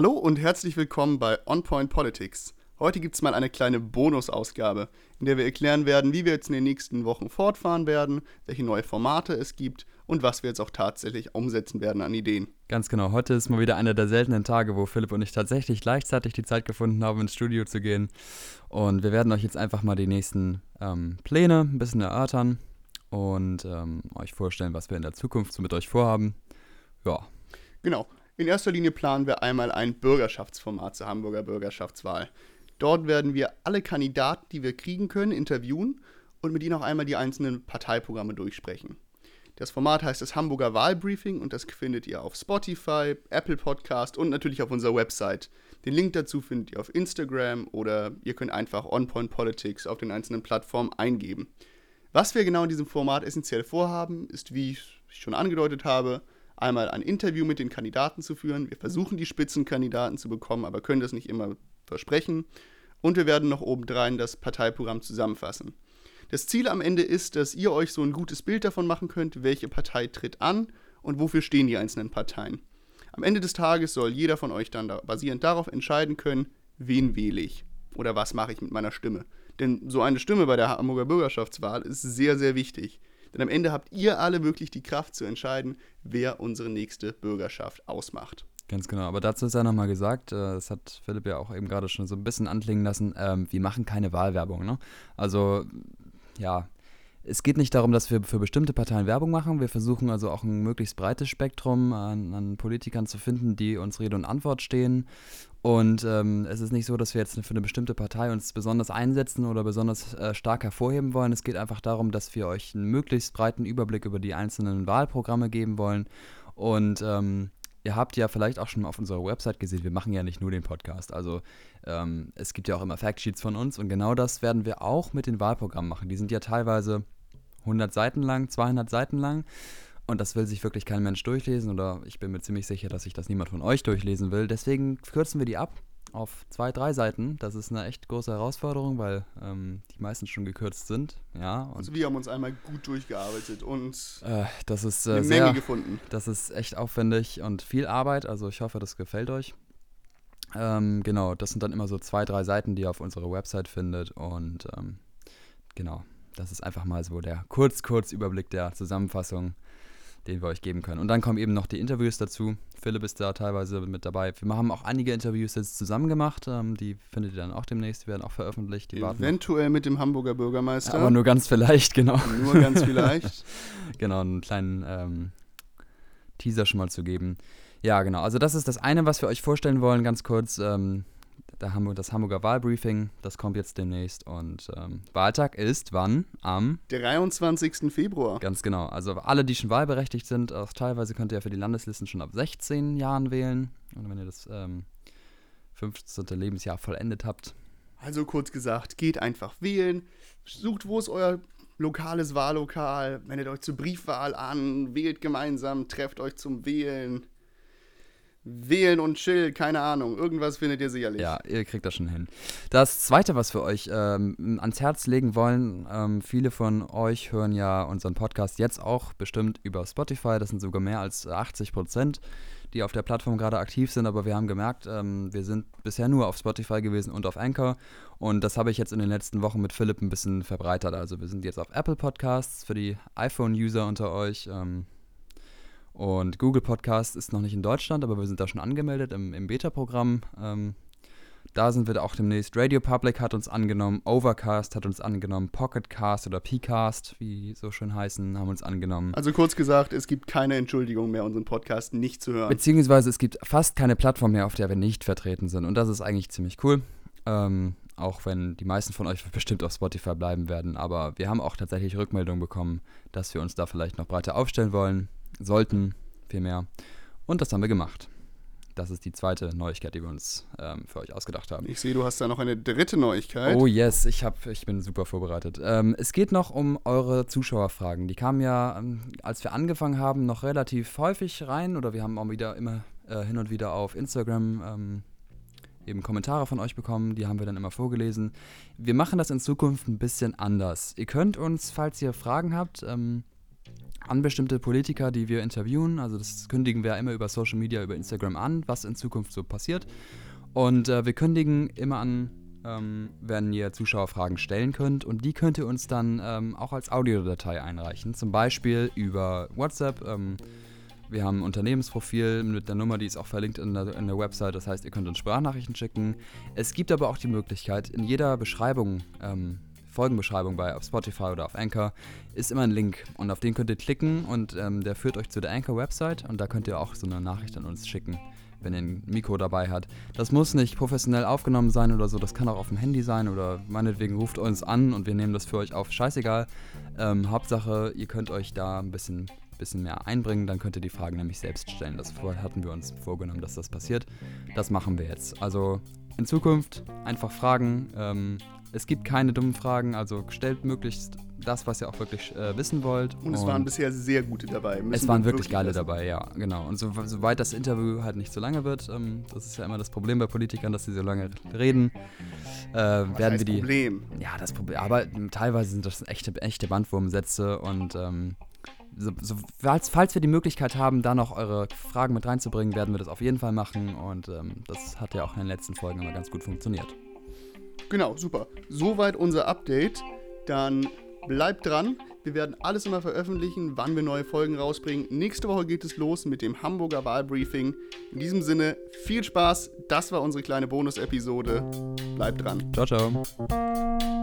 Hallo und herzlich willkommen bei On Point Politics. Heute gibt es mal eine kleine Bonusausgabe, in der wir erklären werden, wie wir jetzt in den nächsten Wochen fortfahren werden, welche neue Formate es gibt und was wir jetzt auch tatsächlich umsetzen werden an Ideen. Ganz genau. Heute ist mal wieder einer der seltenen Tage, wo Philipp und ich tatsächlich gleichzeitig die Zeit gefunden haben, ins Studio zu gehen. Und wir werden euch jetzt einfach mal die nächsten ähm, Pläne ein bisschen erörtern und ähm, euch vorstellen, was wir in der Zukunft so mit euch vorhaben. Ja. Genau. In erster Linie planen wir einmal ein Bürgerschaftsformat zur Hamburger Bürgerschaftswahl. Dort werden wir alle Kandidaten, die wir kriegen können, interviewen und mit ihnen auch einmal die einzelnen Parteiprogramme durchsprechen. Das Format heißt das Hamburger Wahlbriefing und das findet ihr auf Spotify, Apple Podcast und natürlich auf unserer Website. Den Link dazu findet ihr auf Instagram oder ihr könnt einfach OnPoint Politics auf den einzelnen Plattformen eingeben. Was wir genau in diesem Format essentiell vorhaben, ist, wie ich schon angedeutet habe, einmal ein Interview mit den Kandidaten zu führen. Wir versuchen die Spitzenkandidaten zu bekommen, aber können das nicht immer versprechen. Und wir werden noch obendrein das Parteiprogramm zusammenfassen. Das Ziel am Ende ist, dass ihr euch so ein gutes Bild davon machen könnt, welche Partei tritt an und wofür stehen die einzelnen Parteien. Am Ende des Tages soll jeder von euch dann da, basierend darauf entscheiden können, wen wähle ich oder was mache ich mit meiner Stimme. Denn so eine Stimme bei der Hamburger Bürgerschaftswahl ist sehr, sehr wichtig. Denn am Ende habt ihr alle wirklich die Kraft zu entscheiden, wer unsere nächste Bürgerschaft ausmacht. Ganz genau, aber dazu ist ja nochmal gesagt, äh, das hat Philipp ja auch eben gerade schon so ein bisschen anklingen lassen, ähm, wir machen keine Wahlwerbung. Ne? Also ja, es geht nicht darum, dass wir für bestimmte Parteien Werbung machen. Wir versuchen also auch ein möglichst breites Spektrum an, an Politikern zu finden, die uns Rede und Antwort stehen. Und ähm, es ist nicht so, dass wir jetzt für eine bestimmte Partei uns besonders einsetzen oder besonders äh, stark hervorheben wollen. Es geht einfach darum, dass wir euch einen möglichst breiten Überblick über die einzelnen Wahlprogramme geben wollen. Und ähm, ihr habt ja vielleicht auch schon auf unserer Website gesehen, wir machen ja nicht nur den Podcast. Also ähm, es gibt ja auch immer Factsheets von uns und genau das werden wir auch mit den Wahlprogrammen machen. Die sind ja teilweise 100 Seiten lang, 200 Seiten lang. Und das will sich wirklich kein Mensch durchlesen oder ich bin mir ziemlich sicher, dass sich das niemand von euch durchlesen will. Deswegen kürzen wir die ab auf zwei, drei Seiten. Das ist eine echt große Herausforderung, weil ähm, die meisten schon gekürzt sind. Ja, also wir haben uns einmal gut durchgearbeitet und äh, das ist, äh, eine sehr, Menge gefunden. Das ist echt aufwendig und viel Arbeit. Also ich hoffe, das gefällt euch. Ähm, genau, das sind dann immer so zwei, drei Seiten, die ihr auf unserer Website findet. Und ähm, genau, das ist einfach mal so der Kurz-Kurz-Überblick der Zusammenfassung den wir euch geben können. Und dann kommen eben noch die Interviews dazu. Philipp ist da teilweise mit dabei. Wir haben auch einige Interviews jetzt zusammen gemacht. Ähm, die findet ihr dann auch demnächst, die werden auch veröffentlicht. Eventuell mit dem Hamburger Bürgermeister. Aber nur ganz vielleicht, genau. Nur ganz vielleicht. genau, einen kleinen ähm, Teaser schon mal zu geben. Ja, genau. Also das ist das eine, was wir euch vorstellen wollen, ganz kurz. Ähm, der Hamburg, das Hamburger Wahlbriefing, das kommt jetzt demnächst. Und ähm, Wahltag ist wann? Am 23. Februar. Ganz genau. Also alle, die schon wahlberechtigt sind, auch teilweise könnt ihr ja für die Landeslisten schon ab 16 Jahren wählen. Und wenn ihr das ähm, 15. Lebensjahr vollendet habt. Also kurz gesagt, geht einfach wählen. Sucht, wo ist euer lokales Wahllokal. Wendet euch zur Briefwahl an. Wählt gemeinsam. Trefft euch zum Wählen. Wählen und chill, keine Ahnung. Irgendwas findet ihr sicherlich. Ja, ihr kriegt das schon hin. Das zweite, was wir euch ähm, ans Herz legen wollen, ähm, viele von euch hören ja unseren Podcast jetzt auch bestimmt über Spotify. Das sind sogar mehr als 80 Prozent, die auf der Plattform gerade aktiv sind. Aber wir haben gemerkt, ähm, wir sind bisher nur auf Spotify gewesen und auf Anchor. Und das habe ich jetzt in den letzten Wochen mit Philipp ein bisschen verbreitert. Also wir sind jetzt auf Apple Podcasts für die iPhone-User unter euch. Und Google Podcast ist noch nicht in Deutschland, aber wir sind da schon angemeldet im, im Beta-Programm. Ähm, da sind wir auch demnächst. Radio Public hat uns angenommen, Overcast hat uns angenommen, Pocketcast oder Pcast, wie so schön heißen, haben uns angenommen. Also kurz gesagt, es gibt keine Entschuldigung mehr, unseren Podcast nicht zu hören. Beziehungsweise es gibt fast keine Plattform mehr, auf der wir nicht vertreten sind. Und das ist eigentlich ziemlich cool. Ähm, auch wenn die meisten von euch bestimmt auf Spotify bleiben werden. Aber wir haben auch tatsächlich Rückmeldungen bekommen, dass wir uns da vielleicht noch breiter aufstellen wollen sollten, vielmehr. Und das haben wir gemacht. Das ist die zweite Neuigkeit, die wir uns ähm, für euch ausgedacht haben. Ich sehe, du hast da noch eine dritte Neuigkeit. Oh yes, ich, hab, ich bin super vorbereitet. Ähm, es geht noch um eure Zuschauerfragen. Die kamen ja, ähm, als wir angefangen haben, noch relativ häufig rein. Oder wir haben auch wieder immer äh, hin und wieder auf Instagram ähm, eben Kommentare von euch bekommen. Die haben wir dann immer vorgelesen. Wir machen das in Zukunft ein bisschen anders. Ihr könnt uns, falls ihr Fragen habt, ähm, an bestimmte Politiker, die wir interviewen. Also das kündigen wir immer über Social Media, über Instagram an, was in Zukunft so passiert. Und äh, wir kündigen immer an, ähm, wenn ihr Zuschauerfragen stellen könnt. Und die könnt ihr uns dann ähm, auch als Audiodatei einreichen. Zum Beispiel über WhatsApp. Ähm, wir haben ein Unternehmensprofil mit der Nummer, die ist auch verlinkt in der, in der Website. Das heißt, ihr könnt uns Sprachnachrichten schicken. Es gibt aber auch die Möglichkeit, in jeder Beschreibung, ähm, Folgenbeschreibung bei auf Spotify oder auf Anchor, ist immer ein Link. Und auf den könnt ihr klicken und ähm, der führt euch zu der Anchor-Website und da könnt ihr auch so eine Nachricht an uns schicken wenn ihr ein Mikro dabei hat. Das muss nicht professionell aufgenommen sein oder so, das kann auch auf dem Handy sein oder meinetwegen ruft uns an und wir nehmen das für euch auf. Scheißegal. Ähm, Hauptsache, ihr könnt euch da ein bisschen, bisschen mehr einbringen, dann könnt ihr die Fragen nämlich selbst stellen. Das hatten wir uns vorgenommen, dass das passiert. Das machen wir jetzt. Also in Zukunft einfach Fragen. Ähm, es gibt keine dummen Fragen, also stellt möglichst das, was ihr auch wirklich äh, wissen wollt. Und es waren bisher sehr gute dabei. es waren wirklich, wirklich geile wissen. dabei, ja, genau. Und so, soweit das Interview halt nicht so lange wird, ähm, das ist ja immer das Problem bei Politikern, dass sie so lange reden, äh, werden wir die. Problem? Ja, das Problem. Aber teilweise sind das echte, echte Bandwurmsätze und ähm, so, so, falls, falls, wir die Möglichkeit haben, da noch eure Fragen mit reinzubringen, werden wir das auf jeden Fall machen. Und ähm, das hat ja auch in den letzten Folgen immer ganz gut funktioniert. Genau, super. Soweit unser Update. Dann bleibt dran. Wir werden alles immer veröffentlichen, wann wir neue Folgen rausbringen. Nächste Woche geht es los mit dem Hamburger Wahlbriefing. In diesem Sinne, viel Spaß. Das war unsere kleine Bonus-Episode. Bleibt dran. Ciao, ciao.